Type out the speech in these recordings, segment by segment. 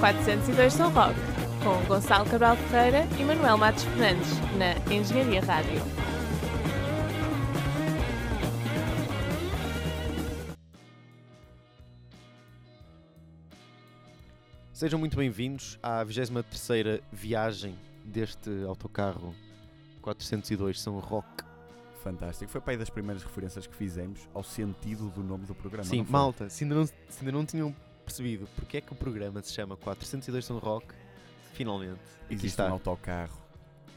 402 São Roque, com Gonçalo Cabral Ferreira e Manuel Matos Fernandes, na Engenharia Rádio. Sejam muito bem-vindos à 23ª viagem deste autocarro 402 São Roque. Fantástico. Foi para aí das primeiras referências que fizemos ao sentido do nome do programa. Sim, malta, se ainda, não, se ainda não tinham percebido porque é que o programa se chama 402 São Roque, finalmente, Existe um autocarro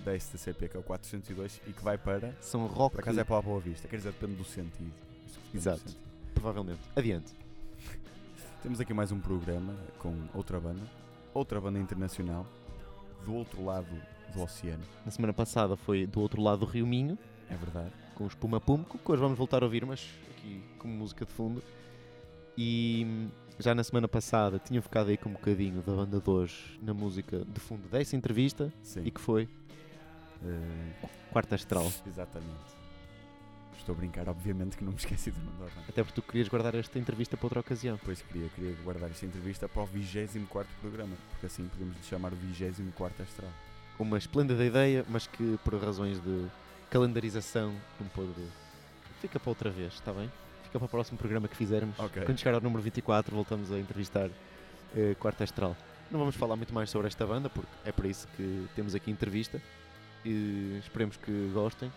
da STCP que é o 402 e que vai para. São Roque, Por acaso é para a Boa Vista, quer dizer, depende do sentido. Depende do Exato. sentido. provavelmente. Adiante. Temos aqui mais um programa com outra banda, outra banda internacional, do outro lado do oceano. Na semana passada foi do outro lado do Rio Minho, É verdade. com os Puma Pumco, que hoje vamos voltar a ouvir, mas aqui como música de fundo. E já na semana passada tinha ficado aí com um bocadinho da banda de hoje na música de fundo dessa entrevista Sim. e que foi Eh, Quarta Astral. exatamente. Estou a brincar, obviamente que não me esqueci do nome da banda. Até porque tu querias guardar esta entrevista para outra ocasião. Depois queria, queria guardar esta entrevista para o 24 programa, porque assim podemos lhe chamar o 24 Astral. Uma esplêndida ideia, mas que por razões de calendarização não pôde. Fica para outra vez, está bem? Fica para o próximo programa que fizermos. Ok. Quando chegar ao número 24, voltamos a entrevistar eh, Quarta Astral. Não vamos falar muito mais sobre esta banda, porque é para isso que temos aqui entrevista. E esperemos que gostem.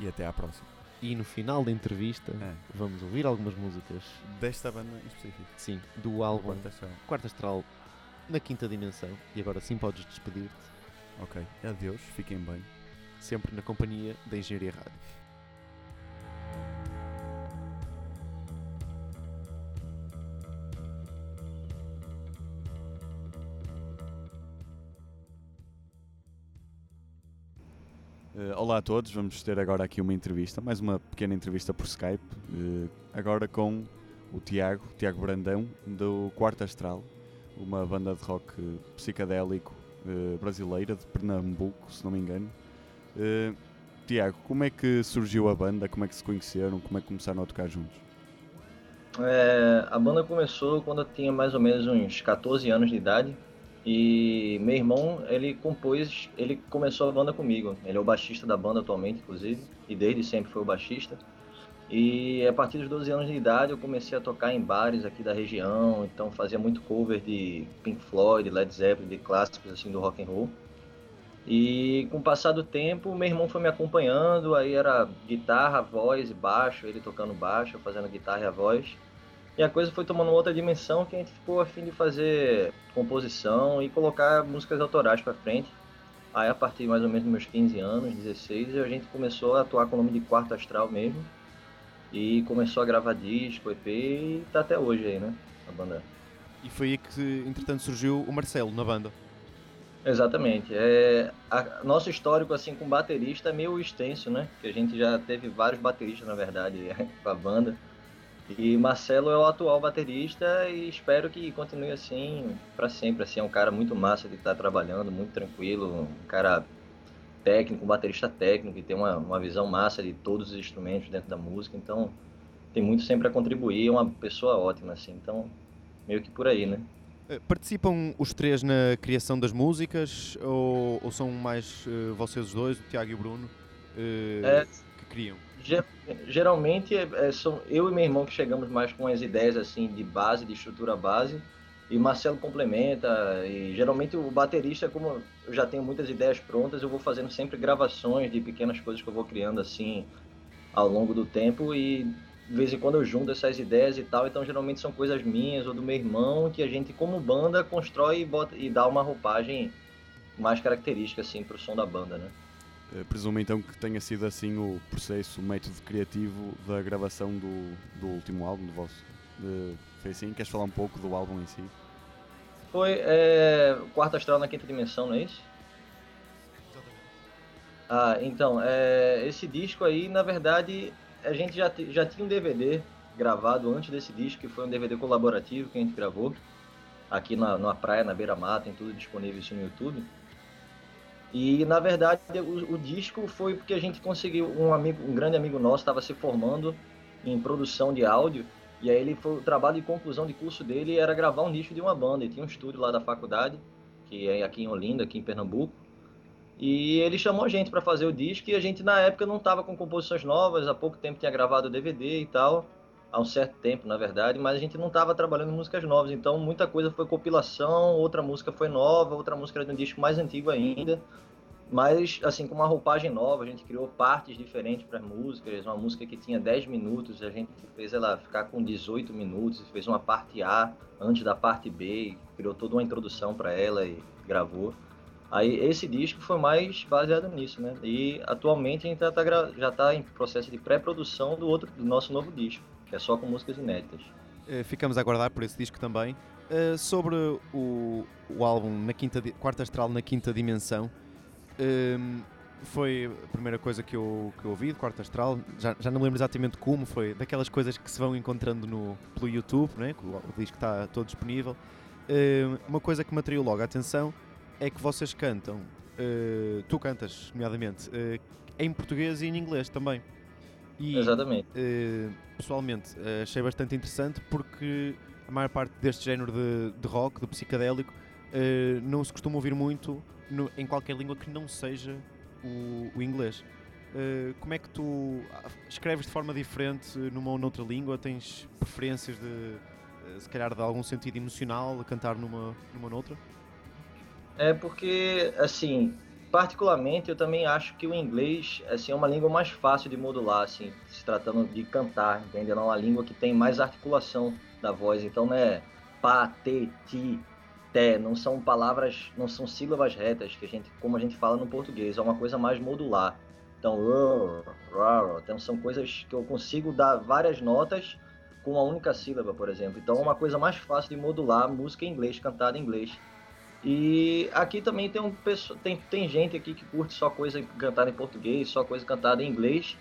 E até à próxima. E no final da entrevista, É. vamos ouvir algumas músicas, Desta banda em específico. sim, do álbum Quarta Astral. Quarta Astral na quinta dimensão. E agora sim podes despedir-te, Ok. Adeus, fiquem bem. sempre na companhia da Engenharia Rádio. Olá a todos, vamos ter agora aqui uma entrevista, mais uma pequena entrevista por Skype, eh, agora com o Tiago, Tiago Brandão, do Quarto Astral, uma banda de rock eh, psicadélico eh, brasileira, de Pernambuco, se não me engano. Eh, Tiago, como é que surgiu a banda, como é que se conheceram, como é que começaram a tocar juntos? É, a banda começou quando eu tinha mais ou menos uns 14 anos de idade e meu irmão ele compôs, ele começou a banda comigo. Ele é o baixista da banda atualmente, inclusive, e desde sempre foi o baixista. E a partir dos 12 anos de idade eu comecei a tocar em bares aqui da região, então fazia muito cover de Pink Floyd, Led Zeppelin, de clássicos assim do rock and roll. E com o passar do tempo, meu irmão foi me acompanhando, aí era guitarra, voz e baixo, ele tocando baixo, fazendo guitarra e a voz. E a coisa foi tomando outra dimensão que a gente ficou a fim de fazer composição e colocar músicas autorais para frente. Aí a partir mais ou menos dos meus 15 anos, 16, a gente começou a atuar com o nome de Quarto Astral mesmo. E começou a gravar disco, EP e tá até hoje aí, né? A banda. E foi aí que, entretanto, surgiu o Marcelo na banda. Exatamente. É, a- nosso histórico assim com baterista é meio extenso, né? Que a gente já teve vários bateristas, na verdade, com a banda. E Marcelo é o atual baterista e espero que continue assim para sempre. Assim, é um cara muito massa de estar trabalhando, muito tranquilo, um cara técnico, um baterista técnico, que tem uma, uma visão massa de todos os instrumentos dentro da música. Então, tem muito sempre a contribuir, é uma pessoa ótima, assim. Então, meio que por aí, né? Eh, Participam os três na criação das músicas ou, ou são mais eh, vocês dois, o Tiago e o Bruno, eh, É. que criam? Ge- Geralmente é, é, são eu e meu irmão que chegamos mais com as ideias assim de base, de estrutura base, e Marcelo complementa. E geralmente o baterista, como eu já tenho muitas ideias prontas, eu vou fazendo sempre gravações de pequenas coisas que eu vou criando assim ao longo do tempo e de vez em quando eu junto essas ideias e tal. Então geralmente são coisas minhas ou do meu irmão que a gente como banda constrói e, bota, e dá uma roupagem mais característica assim pro som da banda, né? Eh, Presumo então que tenha sido assim o processo, o método criativo da gravação do, do último álbum do vosso. Eh, foi assim? Queres falar um pouco do álbum em si? Foi é, Quarto Astral na Quinta Dimensão, não é isso? Ah, então, é, esse disco aí, na verdade, a gente já, já tinha um DVD gravado antes desse disco, que foi um DVD colaborativo que a gente gravou aqui na, numa praia, na beira-mar, tem tudo disponível isso no YouTube. E, na verdade, o, o disco foi porque a gente conseguiu, um amigo, um grande amigo nosso estava se formando em produção de áudio E aí ele foi, o trabalho de conclusão de curso dele era gravar um disco de uma banda. Ele tinha um estúdio lá da faculdade, que é aqui em Olinda, aqui em Pernambuco. E ele chamou a gente para fazer o disco e a gente na época não estava com composições novas, há pouco tempo tinha gravado o DVD e tal, há um certo tempo na verdade, mas a gente não estava trabalhando músicas novas, então muita coisa foi compilação, outra música foi nova, outra música era de um disco mais antigo ainda. Mas, assim, com uma roupagem nova, a gente criou partes diferentes para as músicas. Uma música que tinha 10 minutos, a gente fez ela ficar com 18 minutos, fez uma parte A antes da parte B, criou toda uma introdução para ela e gravou. Aí esse disco foi mais baseado nisso, né? E atualmente a gente tá, já está em processo de pré-produção do outro, do nosso novo disco, é só com músicas inéditas. Eh, ficamos a aguardar por esse disco também. Uh, sobre o, o álbum na quinta, Quarta Astral na Quinta Dimensão, um, foi a primeira coisa que eu, que eu ouvi de Quarto Astral. Já, já não lembro exatamente como, foi daquelas coisas que se vão encontrando no, pelo YouTube, né? o, o disco está todo disponível. Uh, uma coisa que me atraiu logo a atenção é que vocês cantam, uh, tu cantas, nomeadamente, em português e em inglês também. E, Exatamente. pessoalmente, achei bastante interessante porque a maior parte deste género de, de rock, de psicadélico, não se costuma ouvir muito no, em qualquer língua que não seja o, o inglês. Uh, como é que tu escreves de forma diferente numa ou noutra língua? Tens preferências de, uh, se calhar, de algum sentido emocional a cantar numa, numa ou noutra? É porque, assim, particularmente eu também acho que o inglês assim, é uma língua mais fácil de modular, assim, se tratando de cantar, entendeu? É uma língua que tem mais articulação da voz, então não é pá, te, ti, té, não são palavras, não são sílabas retas que a gente, como a gente fala no português, é uma coisa mais modular. Então, então são coisas que eu consigo dar várias notas com uma única sílaba, por exemplo. Então é uma coisa mais fácil de modular música em inglês, cantada em inglês. E aqui também tem, um, tem, tem gente aqui que curte só coisa cantada em português, só coisa cantada em inglês.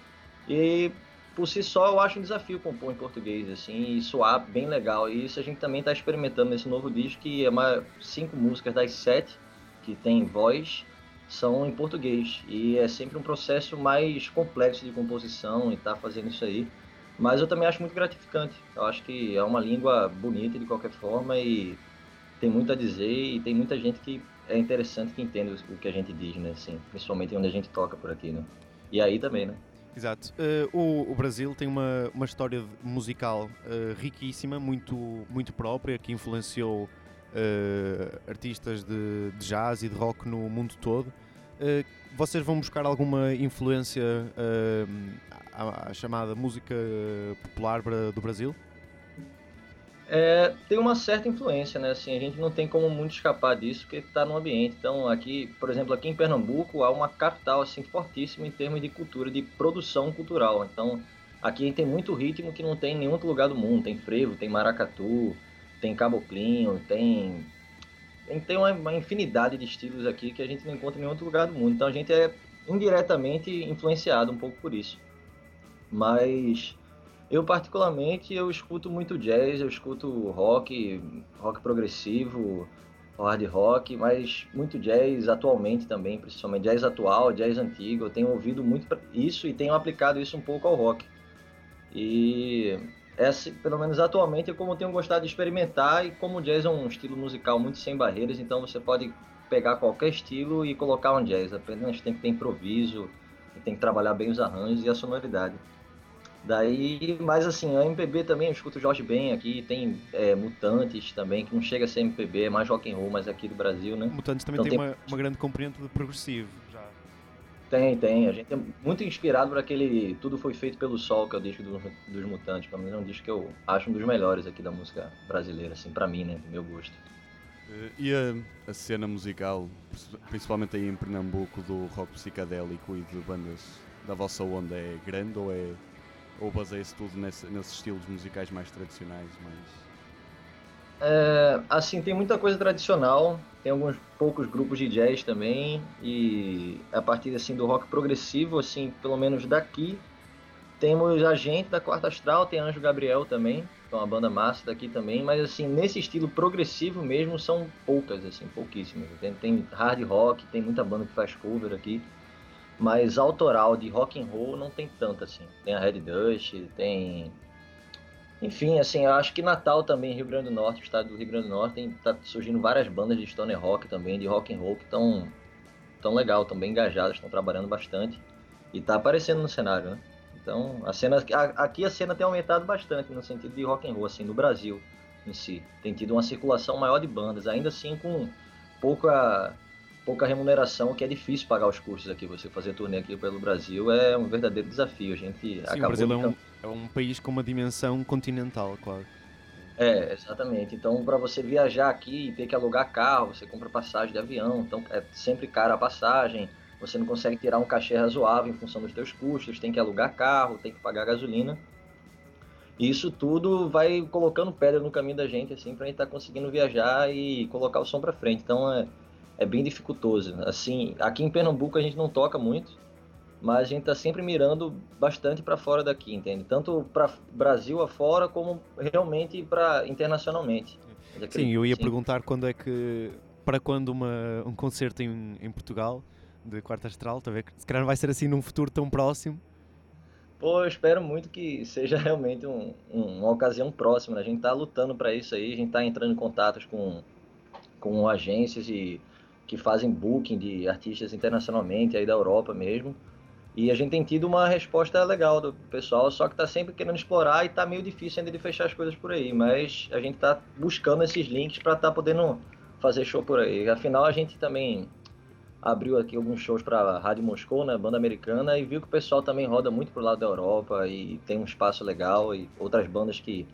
E por si só eu acho um desafio compor em português, assim, e soar bem legal. E isso a gente também está experimentando nesse novo disco, que é uma, cinco músicas das sete que tem voz são em português. E é sempre um processo mais complexo de composição e tá fazendo isso aí. Mas eu também acho muito gratificante. Eu acho que é uma língua bonita de qualquer forma e tem muito a dizer e tem muita gente que é interessante que entende o que a gente diz, né? Assim, principalmente onde a gente toca por aqui, né? E aí também, né? Exato. Uh, o, o, Brasil tem uma, uma história musical uh, riquíssima, muito, muito própria, que influenciou uh, artistas de, de, jazz e de rock no mundo todo. vocês vão buscar alguma influência à, à, chamada música popular do Brasil? É, tem uma certa influência, né? Assim, a gente não tem como muito escapar disso, porque está no ambiente. Então, aqui, por exemplo, aqui em Pernambuco, há uma capital assim fortíssima em termos de cultura, de produção cultural. Então, aqui tem muito ritmo que não tem em nenhum outro lugar do mundo. Tem frevo, tem maracatu, tem caboclinho, tem tem, uma, uma, infinidade de estilos aqui que a gente não encontra em nenhum outro lugar do mundo. Então, a gente é indiretamente influenciado um pouco por isso. Mas eu, particularmente, eu escuto muito jazz, eu escuto rock, rock progressivo, hard rock, mas muito jazz atualmente também, principalmente jazz atual, jazz antigo. Eu tenho ouvido muito isso e tenho aplicado isso um pouco ao rock. E essa, pelo menos atualmente, é como eu tenho gostado de experimentar e como o jazz é um estilo musical muito sem barreiras, então você pode pegar qualquer estilo e colocar um jazz. Apenas tem que ter improviso, tem que trabalhar bem os arranjos e a sonoridade. Daí, mas assim, a MPB também, eu escuto Jorge Ben aqui, tem é, Mutantes também, que não chega a ser MPB, é mais rock and roll, mas aqui do Brasil, né? Mutantes também então, tem, tem, Uma, uma grande componente de progressivo, já. Tem, tem. A gente é muito inspirado por aquele Tudo Foi Feito Pelo Sol, que é o disco dos, dos Mutantes. Pelo menos é um disco que eu acho um dos melhores aqui da música brasileira, assim, pra mim, né? Do meu gosto. Uh, e a, a, cena musical, principalmente aí em Pernambuco, do rock psicadélico e de bandas da vossa onda, é grande ou é ou baseia-se tudo nesse, nesses estilos musicais mais tradicionais? Mais... É, assim, tem muita coisa tradicional, tem alguns poucos grupos de jazz também, e a partir assim, do rock progressivo, assim, pelo menos daqui, temos a gente da Quarta Astral, tem Anjo Gabriel também, é uma banda massa daqui também, mas assim, nesse estilo progressivo mesmo, são poucas, assim, pouquíssimas. Tem, tem hard rock, tem muita banda que faz cover aqui, mas autoral de rock and roll não tem tanto assim. Tem a Red Dust, tem enfim, assim, eu acho que Natal também, Rio Grande do Norte, o estado do Rio Grande do Norte, tem, tá surgindo várias bandas de stoner rock também, de rock and roll que estão tão legal, estão bem engajadas, estão trabalhando bastante e tá aparecendo no cenário, né? Então, a cena aqui a cena tem aumentado bastante no sentido de rock and roll assim, no Brasil em si. Tem tido uma circulação maior de bandas, ainda assim com pouca pouca remuneração, que é difícil pagar os custos aqui. Você fazer turnê aqui pelo Brasil é um verdadeiro desafio. A gente Sim, acabou o Brasil é um, é um país com uma dimensão continental, claro. É, exatamente. Então, para você viajar aqui e ter que alugar carro, você compra passagem de avião, então é sempre cara a passagem. Você não consegue tirar um cachê razoável em função dos teus custos, tem que alugar carro, tem que pagar gasolina. E isso tudo vai colocando pedra no caminho da gente, assim, pra gente estar tá conseguindo viajar e colocar o som pra frente. Então é, é bem dificultoso. Assim, aqui em Pernambuco a gente não toca muito, mas a gente tá sempre mirando bastante para fora daqui, entende? Tanto para Brasil afora como realmente para internacionalmente. Sim, eu ia sim. perguntar quando é que para quando uma, um concerto em, em Portugal de quarta astral, tá ver? se calhar não vai ser assim num futuro tão próximo. Pô, eu espero muito que seja realmente um, um, uma ocasião próxima. Né? A gente está lutando para isso aí, a gente está entrando em contatos com, com agências e, que fazem booking de artistas internacionalmente, aí da Europa mesmo. E a gente tem tido uma resposta legal do pessoal, só que está sempre querendo explorar e está meio difícil ainda de fechar as coisas por aí. Mas a gente está buscando esses links para tá podendo fazer show por aí. Afinal, a gente também abriu aqui alguns shows para Rádio Moscou, né, banda americana, e viu que o pessoal também roda muito pro lado da Europa e tem um espaço legal e outras bandas que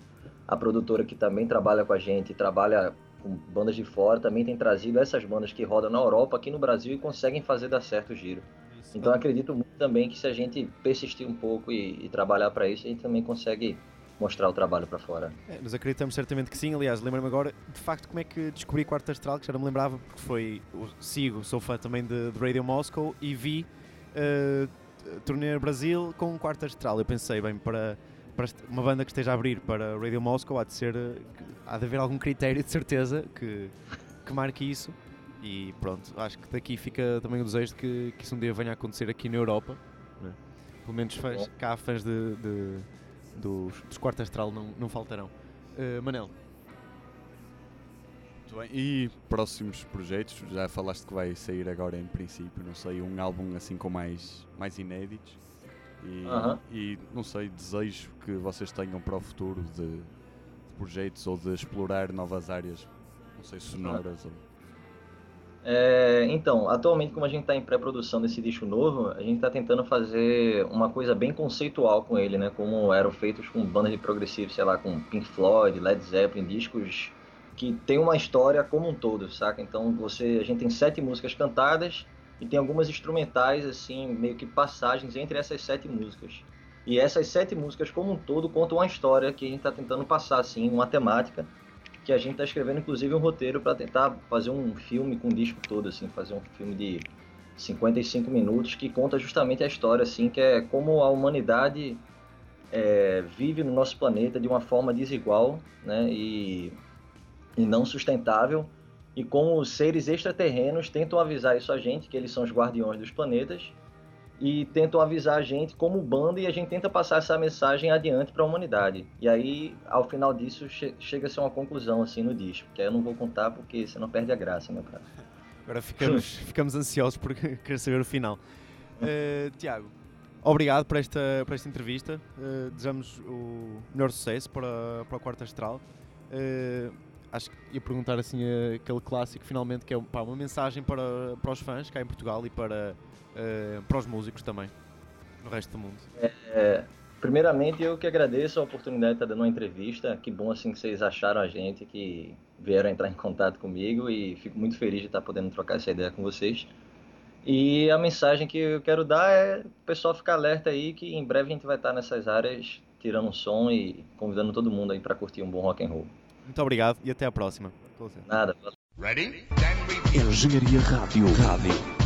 a produtora que também trabalha com a gente, trabalha com bandas de fora, também tem trazido essas bandas que rodam na Europa aqui no Brasil e conseguem fazer dar certo o giro. Isso. Então acredito muito também que se a gente persistir um pouco e, e trabalhar para isso, a gente também consegue mostrar o trabalho para fora. É, nós acreditamos certamente que sim. Aliás, lembro-me agora de facto como é que descobri Quarto Astral, que já não me lembrava, porque foi. Sigo, sou fã também de, de Radio Moscow e vi uh, Turnê Brasil com Quarto Astral. Eu pensei, bem, para, para uma banda que esteja a abrir para Radio Moscow, há de ser. há de haver algum critério de certeza que, que marque isso. E pronto, acho que daqui fica também o desejo de que, que isso um dia venha a acontecer aqui na Europa. Né? Pelo menos fãs, cá há fãs de, de dos, dos Quarto Astral não, não faltarão. Uh, Manel. Muito bem. E próximos projetos? Já falaste que vai sair agora em princípio, não sei, um álbum assim com mais, mais inéditos. E, e não sei, desejo que vocês tenham para o futuro de, de projetos ou de explorar novas áreas, não sei, sonoras uh -huh. ou é, então, atualmente, como a gente está em pré-produção desse disco novo, a gente está tentando fazer uma coisa bem conceitual com ele, né? Como eram feitos com bandas de progressivo, sei lá, com Pink Floyd, Led Zeppelin, discos que tem uma história como um todo, saca? Então, você, a gente tem sete músicas cantadas e tem algumas instrumentais, assim, meio que passagens entre essas sete músicas. E essas sete músicas, como um todo, contam uma história que a gente está tentando passar, assim, uma temática que a gente está escrevendo inclusive um roteiro para tentar fazer um filme com o disco todo, assim, fazer um filme de 55 minutos que conta justamente a história, assim, que é como a humanidade é, vive no nosso planeta de uma forma desigual, né, e, e não sustentável, e como os seres extraterrenos tentam avisar isso a gente, que eles são os guardiões dos planetas, e tentam avisar a gente como banda e a gente tenta passar essa mensagem adiante para a humanidade. E aí, ao final disso, che chega a ser uma conclusão assim no disco, que aí eu não vou contar porque senão perde a graça, meu cara. Agora ficamos, ficamos ansiosos por querer saber o final. Uh, Tiago, obrigado por esta, por esta entrevista. Uh, desejamos o melhor sucesso para, para o Quarto Astral. Uh, acho que ia perguntar assim aquele clássico finalmente que é pá, uma mensagem para, para os fãs cá em Portugal e para uh, para os músicos também, no resto do mundo? É, primeiramente, eu que agradeço a oportunidade de estar dando uma entrevista. Que bom assim que vocês acharam a gente, que vieram entrar em contato comigo e fico muito feliz de estar podendo trocar essa ideia com vocês. E a mensagem que eu quero dar é o pessoal ficar alerta aí que em breve a gente vai estar nessas áreas tirando som e convidando todo mundo aí para curtir um bom rock and roll. Muito obrigado e até a próxima. Nada. Ready? Engenharia Rádio. Rádio.